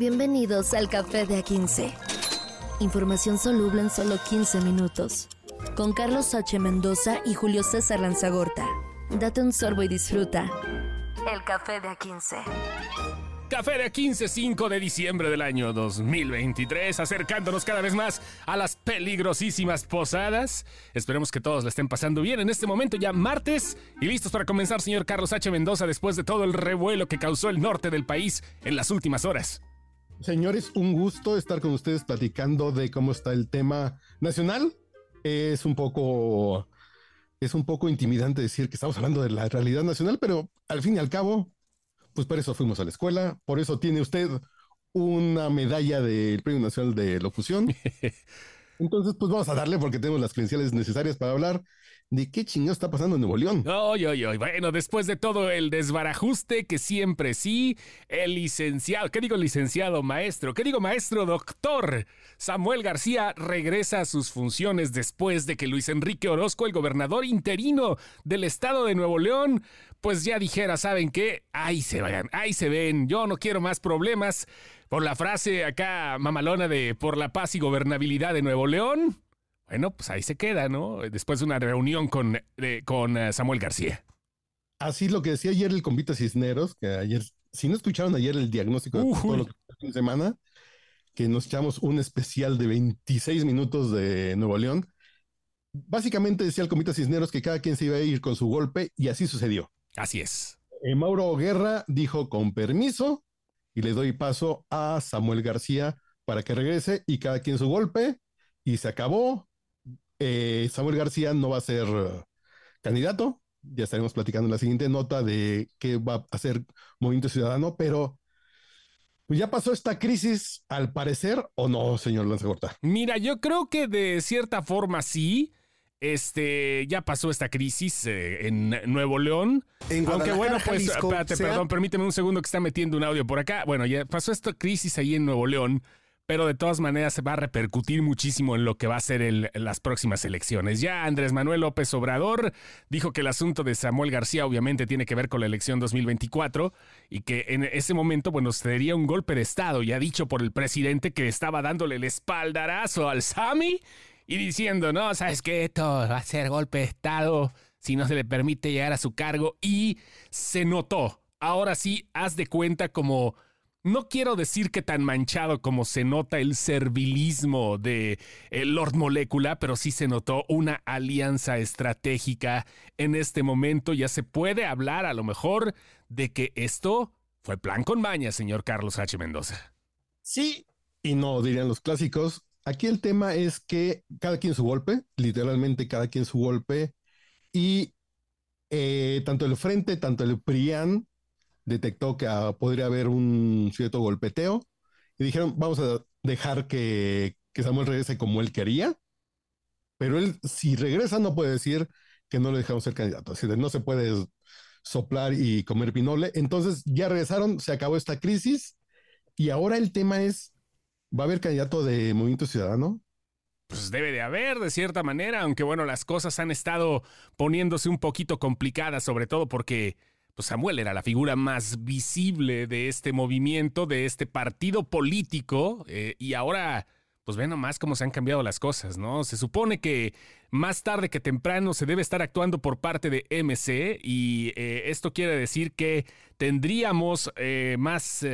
Bienvenidos al Café de A15. Información soluble en solo 15 minutos. Con Carlos H. Mendoza y Julio César Lanzagorta. Date un sorbo y disfruta. El Café de A15. Café de 15, 5 de diciembre del año 2023, acercándonos cada vez más a las peligrosísimas posadas. Esperemos que todos la estén pasando bien en este momento, ya martes, y listos para comenzar, señor Carlos H. Mendoza, después de todo el revuelo que causó el norte del país en las últimas horas. Señores, un gusto estar con ustedes platicando de cómo está el tema nacional. Es un poco, es un poco intimidante decir que estamos hablando de la realidad nacional, pero al fin y al cabo, pues por eso fuimos a la escuela, por eso tiene usted una medalla del Premio Nacional de Locución. Entonces, pues vamos a darle porque tenemos las credenciales necesarias para hablar de qué chingado está pasando en Nuevo León. Ay, ay, ay. Bueno, después de todo el desbarajuste que siempre sí, el licenciado, ¿qué digo licenciado maestro? ¿Qué digo maestro doctor? Samuel García regresa a sus funciones después de que Luis Enrique Orozco, el gobernador interino del estado de Nuevo León, pues ya dijera, ¿saben qué? Ahí se vayan, ahí se ven, yo no quiero más problemas. Por la frase acá mamalona de por la paz y gobernabilidad de Nuevo León. Bueno, pues ahí se queda, ¿no? Después de una reunión con, con eh, Samuel García. Así lo que decía ayer el convite Cisneros, que ayer, si no escucharon ayer el diagnóstico de todo lo que semana, que nos echamos un especial de 26 minutos de Nuevo León. Básicamente decía el convite Cisneros que cada quien se iba a ir con su golpe y así sucedió. Así es. Eh, Mauro Guerra dijo con permiso y le doy paso a Samuel García para que regrese y cada quien su golpe y se acabó. Eh, Samuel García no va a ser uh, candidato. Ya estaremos platicando en la siguiente nota de qué va a hacer Movimiento Ciudadano, pero pues, ya pasó esta crisis, al parecer, o no, señor Lanzagorta. Mira, yo creo que de cierta forma sí. Este, ya pasó esta crisis eh, en Nuevo León. En Aunque bueno, pues, espérate, perdón, permíteme un segundo que está metiendo un audio por acá. Bueno, ya pasó esta crisis ahí en Nuevo León pero de todas maneras se va a repercutir muchísimo en lo que va a ser las próximas elecciones. Ya Andrés Manuel López Obrador dijo que el asunto de Samuel García obviamente tiene que ver con la elección 2024 y que en ese momento, bueno, sería un golpe de Estado, ya dicho por el presidente que estaba dándole el espaldarazo al Sami y diciendo, no, sabes que esto va a ser golpe de Estado si no se le permite llegar a su cargo y se notó. Ahora sí, haz de cuenta como no quiero decir que tan manchado como se nota el servilismo de eh, Lord Molecula, pero sí se notó una alianza estratégica en este momento. Ya se puede hablar a lo mejor de que esto fue plan con maña, señor Carlos H. Mendoza. Sí, y no dirían los clásicos. Aquí el tema es que cada quien su golpe, literalmente cada quien su golpe, y eh, tanto el frente, tanto el PRIAN, detectó que ah, podría haber un cierto golpeteo y dijeron, vamos a dejar que, Samuel regrese como él quería, pero él si regresa no puede decir que no le dejamos ser candidato, así no se puede soplar y comer pinole. Entonces ya regresaron, se acabó esta crisis y ahora el tema es, ¿va a haber candidato de Movimiento Ciudadano? Pues debe de haber, de cierta manera, aunque bueno, las cosas han estado poniéndose un poquito complicadas, sobre todo porque pues Samuel era la figura más visible de este movimiento, de este partido político, eh, y ahora, pues ve nomás cómo se han cambiado las cosas, ¿no? Se supone que más tarde que temprano se debe estar actuando por parte de MC, y eh, esto quiere decir que tendríamos eh, más...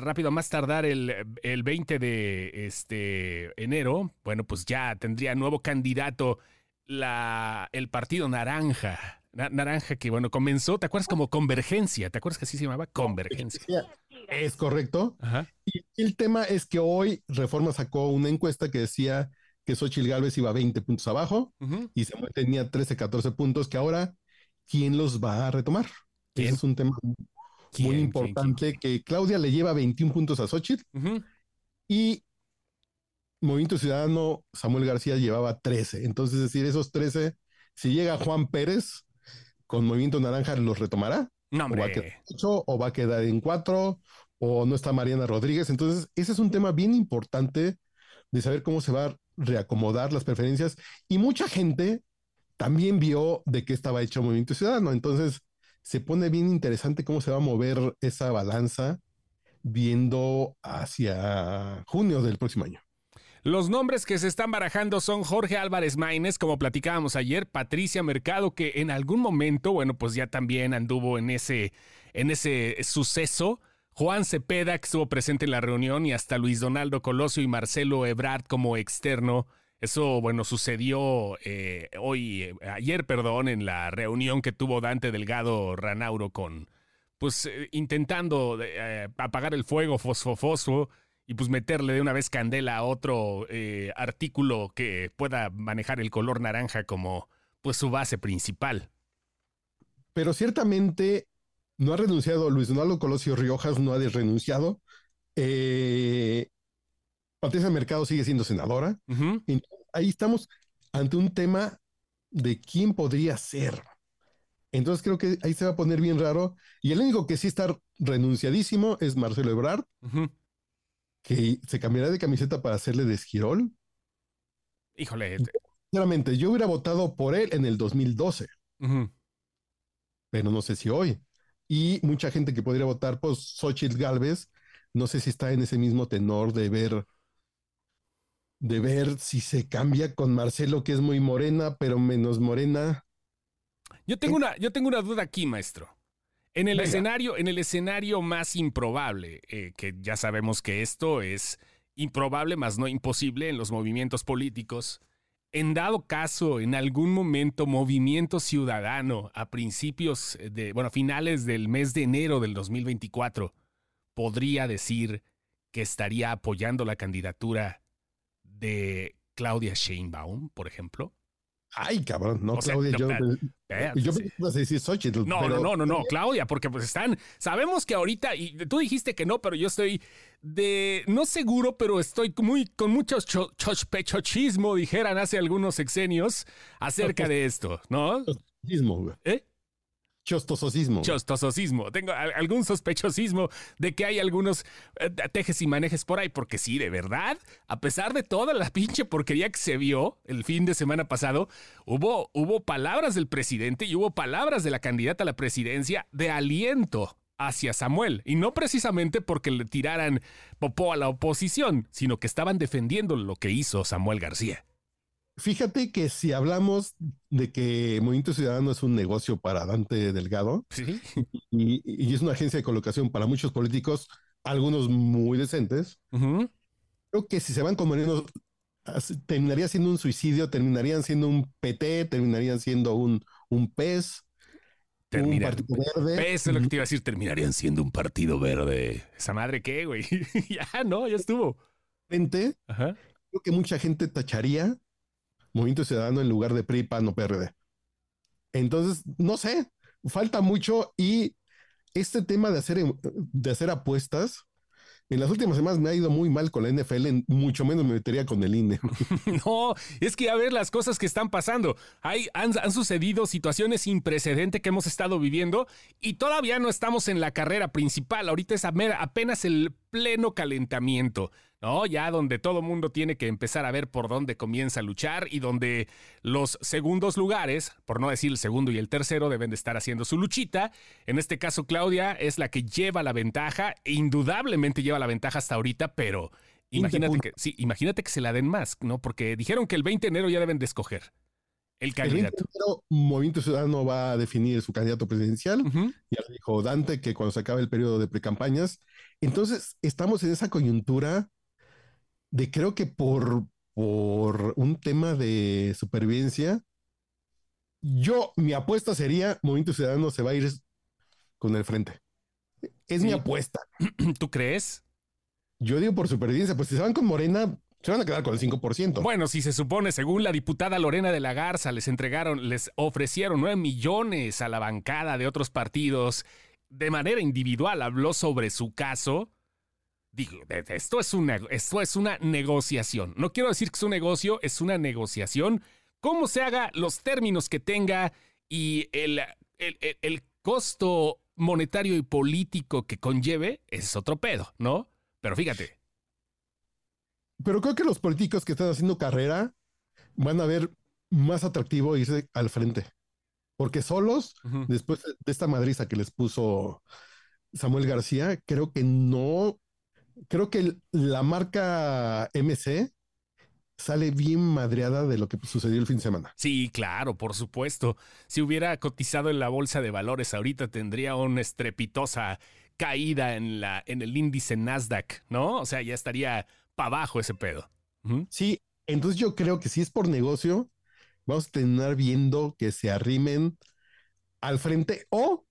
rápido, más tardar el, el 20 de este enero, bueno, pues ya tendría nuevo candidato la, el Partido Naranja naranja que, bueno, comenzó, ¿te acuerdas como Convergencia? ¿Te acuerdas que así se llamaba? Convergencia. Es correcto. Y el tema es que hoy Reforma sacó una encuesta que decía que Xochitl Gálvez iba 20 puntos abajo y se tenía 13, 14 puntos, que ahora, ¿quién los va a retomar? Ese es un tema muy importante, que Claudia le lleva 21 puntos a Xochitl y Movimiento Ciudadano, Samuel García llevaba 13. Entonces, es decir, esos 13, si llega Juan Pérez, con Movimiento Naranja los retomará. No, O va a quedar o va a quedar en cuatro, o no está Mariana Rodríguez. Entonces, ese es un tema bien importante de saber cómo se va a reacomodar las preferencias. Y mucha gente también vio de qué estaba hecho Movimiento Ciudadano. Entonces, se pone bien interesante cómo se va a mover esa balanza viendo hacia junio del próximo año. Los nombres que se están barajando son Jorge Álvarez Maínez, como platicábamos ayer, Patricia Mercado, que en algún momento, bueno, pues ya también anduvo en ese, en ese suceso. Juan Cepeda, que estuvo presente en la reunión, y hasta Luis Donaldo Colosio y Marcelo Ebrard como externo. Eso, bueno, sucedió eh, hoy, eh, ayer, perdón, en la reunión que tuvo Dante Delgado Ranauro con, pues, eh, intentando apagar el fuego fosfo y pues meterle de una vez candela a otro artículo que pueda manejar el color naranja como, pues, su base principal. Pero ciertamente no ha renunciado Luis Donaldo Colosio Riojas, no ha renunciado. Eh, Patricia Mercado sigue siendo senadora. Ahí estamos ante un tema de quién podría ser. Entonces creo que ahí se va a poner bien raro. Y el único que sí está renunciadísimo es Marcelo Ebrard, que se cambiará de camiseta para hacerle de esquirol. Híjole. Sinceramente, yo hubiera votado por él en el 2012. Pero no sé si hoy. Y mucha gente que podría votar por Xochitl Galvez, no sé si está en ese mismo tenor de ver de ver si se cambia con Marcelo, que es muy morena, pero menos morena. Yo tengo, una, yo tengo una duda aquí, maestro. En el, escenario, en el escenario más improbable, eh, que ya sabemos que esto es improbable, más no imposible en los movimientos políticos, en dado caso, en algún momento, Movimiento Ciudadano, a principios de, bueno, finales del mes de enero del 2024, podría decir que estaría apoyando la candidatura de Claudia Sheinbaum, por ejemplo? Ay, cabrón, no, Claudia, yo, yo a decir Xochitl. No, no, no, no, no, Claudia, porque pues están, sabemos que ahorita, y tú dijiste que no, pero yo estoy de, no seguro, pero estoy muy, con mucho chochpechochismo, dijeran hace algunos sexenios, acerca de esto, ¿no? ¿Eh? Chostososismo. Chostososismo. Tengo algún sospechosismo de que hay algunos eh, tejes y manejes por ahí, porque sí, de verdad, a pesar de toda la pinche porquería que se vio el fin de semana pasado, hubo, hubo palabras del presidente y hubo palabras de la candidata a la presidencia de aliento hacia Samuel. Y no precisamente porque le tiraran popó a la oposición, sino que estaban defendiendo lo que hizo Samuel García. Fíjate que si hablamos de que Movimiento Ciudadano es un negocio para Dante Delgado y, es una agencia de colocación para muchos políticos, algunos muy decentes, creo que si se van con Moreno, terminaría siendo un suicidio, terminarían siendo un PT, terminarían siendo un, un PES. un partido verde. PES es lo que te iba a decir, terminarían siendo un partido verde. ¿Esa madre qué, güey? ya, no, ya estuvo. Gente, creo que mucha gente tacharía Movimiento Ciudadano en lugar de PRI, PAN o PRD. Entonces, no sé, falta mucho y este tema de hacer, de hacer apuestas, en las últimas semanas me ha ido muy mal con la NFL, mucho menos me metería con el INE. no, es que a ver las cosas que están pasando. Hay, han, han, sucedido situaciones sin precedente que hemos estado viviendo y todavía no estamos en la carrera principal. Ahorita es apenas el pleno calentamiento. ¿No? Ya donde todo mundo tiene que empezar a ver por dónde comienza a luchar y donde los segundos lugares, por no decir el segundo y el tercero, deben de estar haciendo su luchita. En este caso, Claudia es la que lleva la ventaja, e indudablemente lleva la ventaja hasta ahorita, pero imagínate que, sí, imagínate que se la den más, ¿no? Porque dijeron que el 20 de enero ya deben de escoger. El candidato. El Movimiento Ciudadano va a definir su candidato presidencial. Ya dijo Dante que cuando se acabe el periodo de precampañas. Entonces, estamos en esa coyuntura de creo que por, por un tema de supervivencia, yo, mi apuesta sería, Movimiento Ciudadano se va a ir con el frente. Es mi apuesta. ¿Tú crees? Yo digo por supervivencia, pues si se van con Morena, se van a quedar con el 5%. Bueno, si se supone, según la diputada Lorena de la Garza, les entregaron, les ofrecieron 9 millones a la bancada de otros partidos, de manera individual habló sobre su caso. Digo, esto es, una, esto es una negociación. No quiero decir que es un negocio, es una negociación. Cómo se haga, los términos que tenga y el, el, costo monetario y político que conlleve, es otro pedo, ¿no? Pero fíjate. Pero creo que los políticos que están haciendo carrera van a ver más atractivo irse al frente. Porque solos, después de esta madriza que les puso Samuel García, creo que no, creo que la marca MC sale bien madreada de lo que sucedió el fin de semana. Sí, claro, por supuesto. Si hubiera cotizado en la bolsa de valores ahorita tendría una estrepitosa caída en, la, en el índice Nasdaq, ¿no? O sea, ya estaría para abajo ese pedo. Sí, entonces yo creo que si es por negocio, vamos a tener viendo que se arrimen al frente o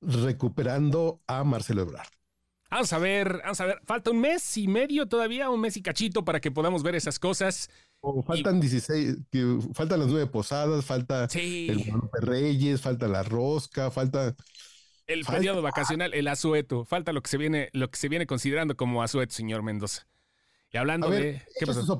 recuperando a Marcelo Ebrard. Vamos a ver, vamos a ver. Falta un mes y medio todavía, un mes y cachito para que podamos ver esas cosas. faltan 16, que, faltan las nueve posadas, falta el de Reyes, falta la rosca, falta. El periodo vacacional, el asueto. Falta lo que se viene, lo que se viene considerando como asueto, señor Mendoza. Y hablando de. ¿Qué pasó?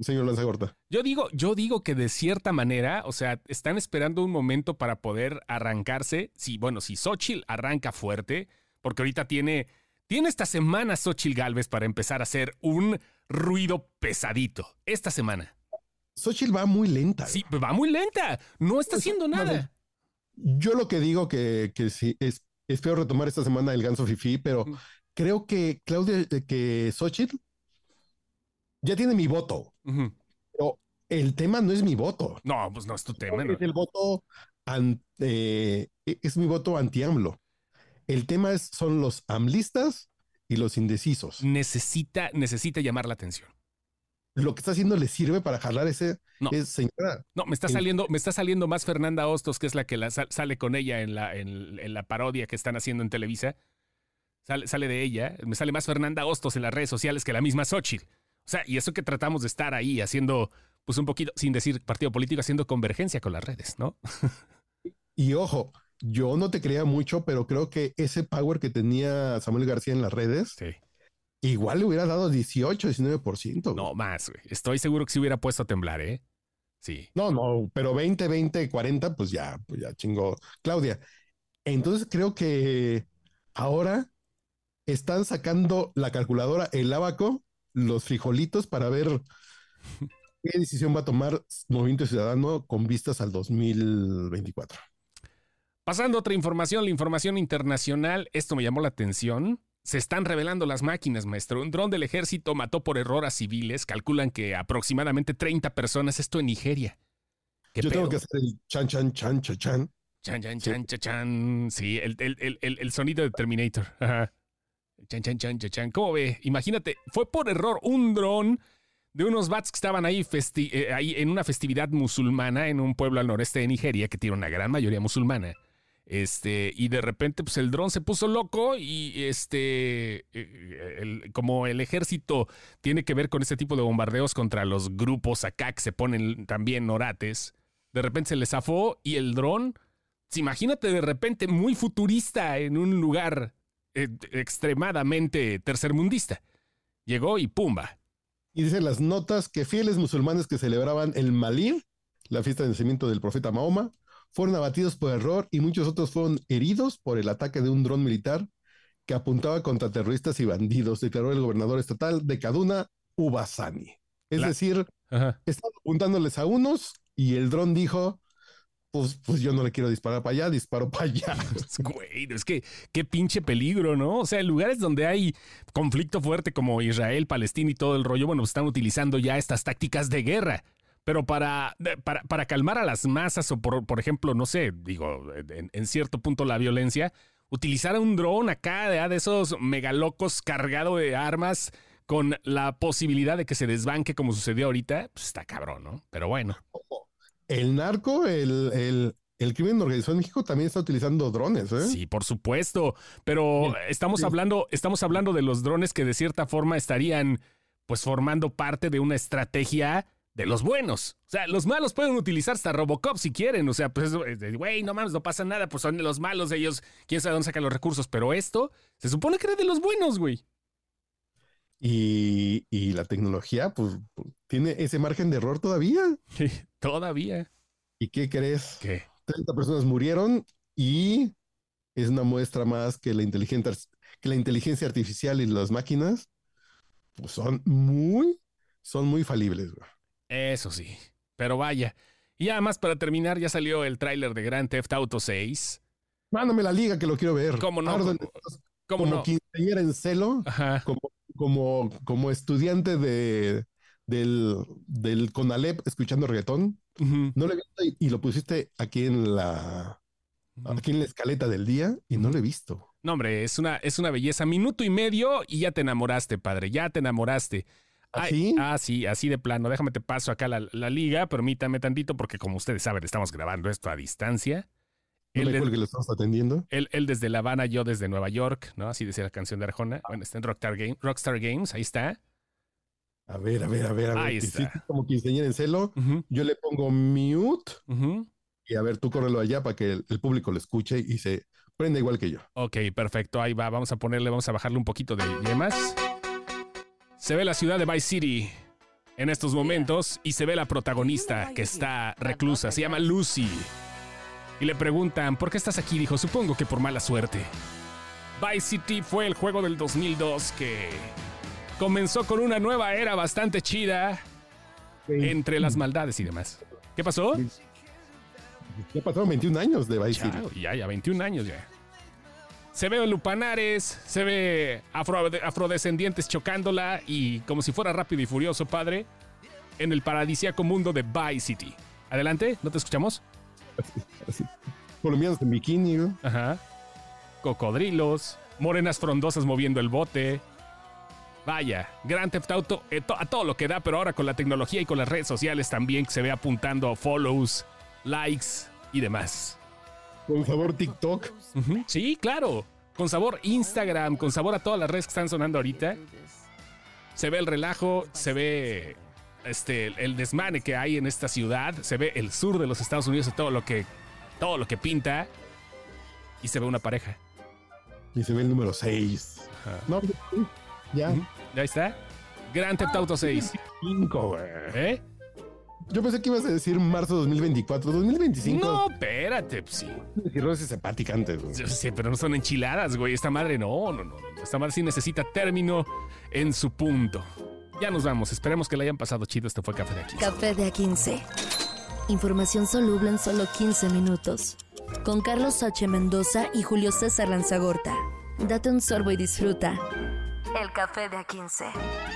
señor Lanzagorta? Yo digo, yo digo que de cierta manera, o sea, están esperando un momento para poder arrancarse. Si, bueno, si Xochitl arranca fuerte, porque ahorita tiene tiene esta semana Xochitl Galvez para empezar a hacer un ruido pesadito. Esta semana. Xochitl va muy lenta. Sí, va muy lenta. No está haciendo nada. Yo lo que digo que, que sí, es, espero retomar esta semana el ganso Fifi, pero creo que Claudia, eh, que Xochitl ya tiene mi voto. Pero el tema no es mi voto. No, pues no es tu tema. Es el voto, eh, es mi voto anti-AMLO. El tema es, son los amlistas y los indecisos. Necesita, necesita llamar la atención. Lo que está haciendo le sirve para jalar ese no. señora. No, me está saliendo, me está saliendo más Fernanda Hostos, que es la que la, sale con ella en la, en, la parodia que están haciendo en Televisa. Sale, sale, de ella. Me sale más Fernanda Hostos en las redes sociales que la misma Xochitl. O sea, y eso que tratamos de estar ahí haciendo, pues un poquito, sin decir partido político, haciendo convergencia con las redes, ¿no? y ojo, yo no te creía mucho, pero creo que ese power que tenía Samuel García en las redes, igual le hubiera dado 18, 19%. No, más, güey. Estoy seguro que se hubiera puesto a temblar, ¿eh? Sí. No, no, pero 20, 20, 40, pues ya, pues ya chingó Claudia. Entonces creo que ahora están sacando la calculadora, el abaco, los frijolitos para ver qué decisión va a tomar Movimiento Ciudadano con vistas al 2024. Pasando a otra información, la información internacional, esto me llamó la atención. Se están revelando las máquinas, maestro. Un dron del ejército mató por error a civiles. Calculan que aproximadamente 30 personas. Esto en Nigeria. Yo tengo que hacer el chan, chan, chan, chan, chan. Chan, chan, chan, chan, chan. Sí, el, el, el, el sonido de Terminator. Chan, chan, chan, chan, chan. ¿Cómo ve? Imagínate, fue por error un dron de unos bats que estaban ahí, eh, ahí en una festividad musulmana en un pueblo al noreste de Nigeria que tiene una gran mayoría musulmana. Este, y de repente, pues el dron se puso loco y este, eh, como el ejército tiene que ver con este tipo de bombardeos contra los grupos acá que se ponen también orates, de repente se le zafó y el dron, imagínate de repente muy futurista en un lugar eh, extremadamente tercermundista. Llegó y pumba. Y dicen las notas que fieles musulmanes que celebraban el Malí, la fiesta de nacimiento del profeta Mahoma, fueron abatidos por error y muchos otros fueron heridos por el ataque de un dron militar que apuntaba contra terroristas y bandidos, declaró el gobernador estatal de Kaduna, Ubasani. Es decir, estaban apuntándoles a unos y el dron dijo, pues, pues yo no le quiero disparar para allá, disparo para allá. Güey, es que qué pinche peligro, ¿no? O sea, en lugares donde hay conflicto fuerte como Israel, Palestina y todo el rollo, bueno, pues están utilizando ya estas tácticas de guerra. Pero para, para, calmar a las masas o por, por ejemplo, no sé, digo, en, cierto punto la violencia, utilizar un dron acá de, de esos megalocos cargado de armas con la posibilidad de que se desbanque como sucedió ahorita, pues está cabrón, ¿no? Pero bueno. El narco, el, el, el crimen organizado en México también está utilizando drones, ¿eh? Sí, por supuesto. Pero estamos hablando, estamos hablando de los drones que de cierta forma estarían pues formando parte de una estrategia de los buenos. O sea, los malos pueden utilizar hasta Robocop si quieren. O sea, pues, güey, no mames, no pasa nada, pues son de los malos, ellos, quién sabe dónde sacan los recursos. Pero esto se supone que era de los buenos, güey. Y, y la tecnología, pues, tiene ese margen de error todavía. Sí, todavía. ¿Y qué crees? ¿Qué? 30 personas murieron y es una muestra más que la inteligencia, que la inteligencia artificial y las máquinas pues son muy, son muy falibles. Güey. Eso sí, pero vaya. Y además para terminar ya salió el tráiler de Grand Theft Auto 6. Mándame la liga que lo quiero ver. ¿Cómo no? como no? quinceañera en celo, como, como, como estudiante de, del, del Conalep escuchando reggaetón. No lo he visto y, lo pusiste aquí en la aquí en la escaleta del día y no lo he visto. No, hombre, es una, es una belleza. Minuto y medio y ya te enamoraste, padre. Ya te enamoraste. ¿Así? ah, sí, así de plano. Déjame te paso acá la, la liga, permítame tantito, porque como ustedes saben, estamos grabando esto a distancia. ¿No él, que lo estamos atendiendo? Él, él, desde La Habana, yo desde Nueva York, ¿no? Así decía la canción de Arjona. Bueno, está en Rockstar, Game, Rockstar Games, ahí está. A ver, a ver, a ver, a ver. Ahí está. como quinceañera en celo, yo le pongo mute y a ver, tú córrelo allá para que el, público lo escuche y se prenda igual que yo. Ok, perfecto. Ahí va. Vamos a ponerle, vamos a bajarle un poquito de yemas. Se ve la ciudad de Vice City en estos momentos y se ve la protagonista que está reclusa. Se llama Lucy. Y le preguntan, ¿por qué estás aquí? Dijo, supongo que por mala suerte. Vice City fue el juego del 2002 que comenzó con una nueva era bastante chida entre las maldades y demás. ¿Qué pasó? Ya pasaron 21 años de Vice City. Ya, ya, 21 años ya. Se ve lupanares, se ve afrodescendientes chocándola y como si fuera rápido y furioso, padre, en el paradisíaco mundo de Vice City. Adelante, ¿no te escuchamos? Colombianos en bikini, Ajá. Cocodrilos, morenas frondosas moviendo el bote. Vaya, Grand Theft Auto eh, a todo lo que da, pero ahora con la tecnología y con las redes sociales también se ve apuntando follows, likes y demás. Con sabor TikTok. Sí, claro. Con sabor Instagram, con sabor a todas las redes que están sonando ahorita. Se ve el relajo, se ve este, el desmane que hay en esta ciudad, se ve el sur de los Estados Unidos y todo lo que, todo lo que pinta. Y se ve una pareja. Y se ve el número 6. No, ya. Ya está. Grand Theft Auto 6. 5, ¿Eh? Yo pensé que ibas a decir marzo 2024, 2025. No, espérate, pues sí. Decir rosas antes, güey. Sí, pero no son enchiladas, güey. Esta madre no, no, no. Esta madre sí necesita término en su punto. Ya nos vamos. Esperemos que le hayan pasado chido. Esto fue Café de A15. Café de A15. Información soluble en solo 15 minutos. Con Carlos H. Mendoza y Julio César Lanzagorta. Date un sorbo y disfruta. El Café de A15.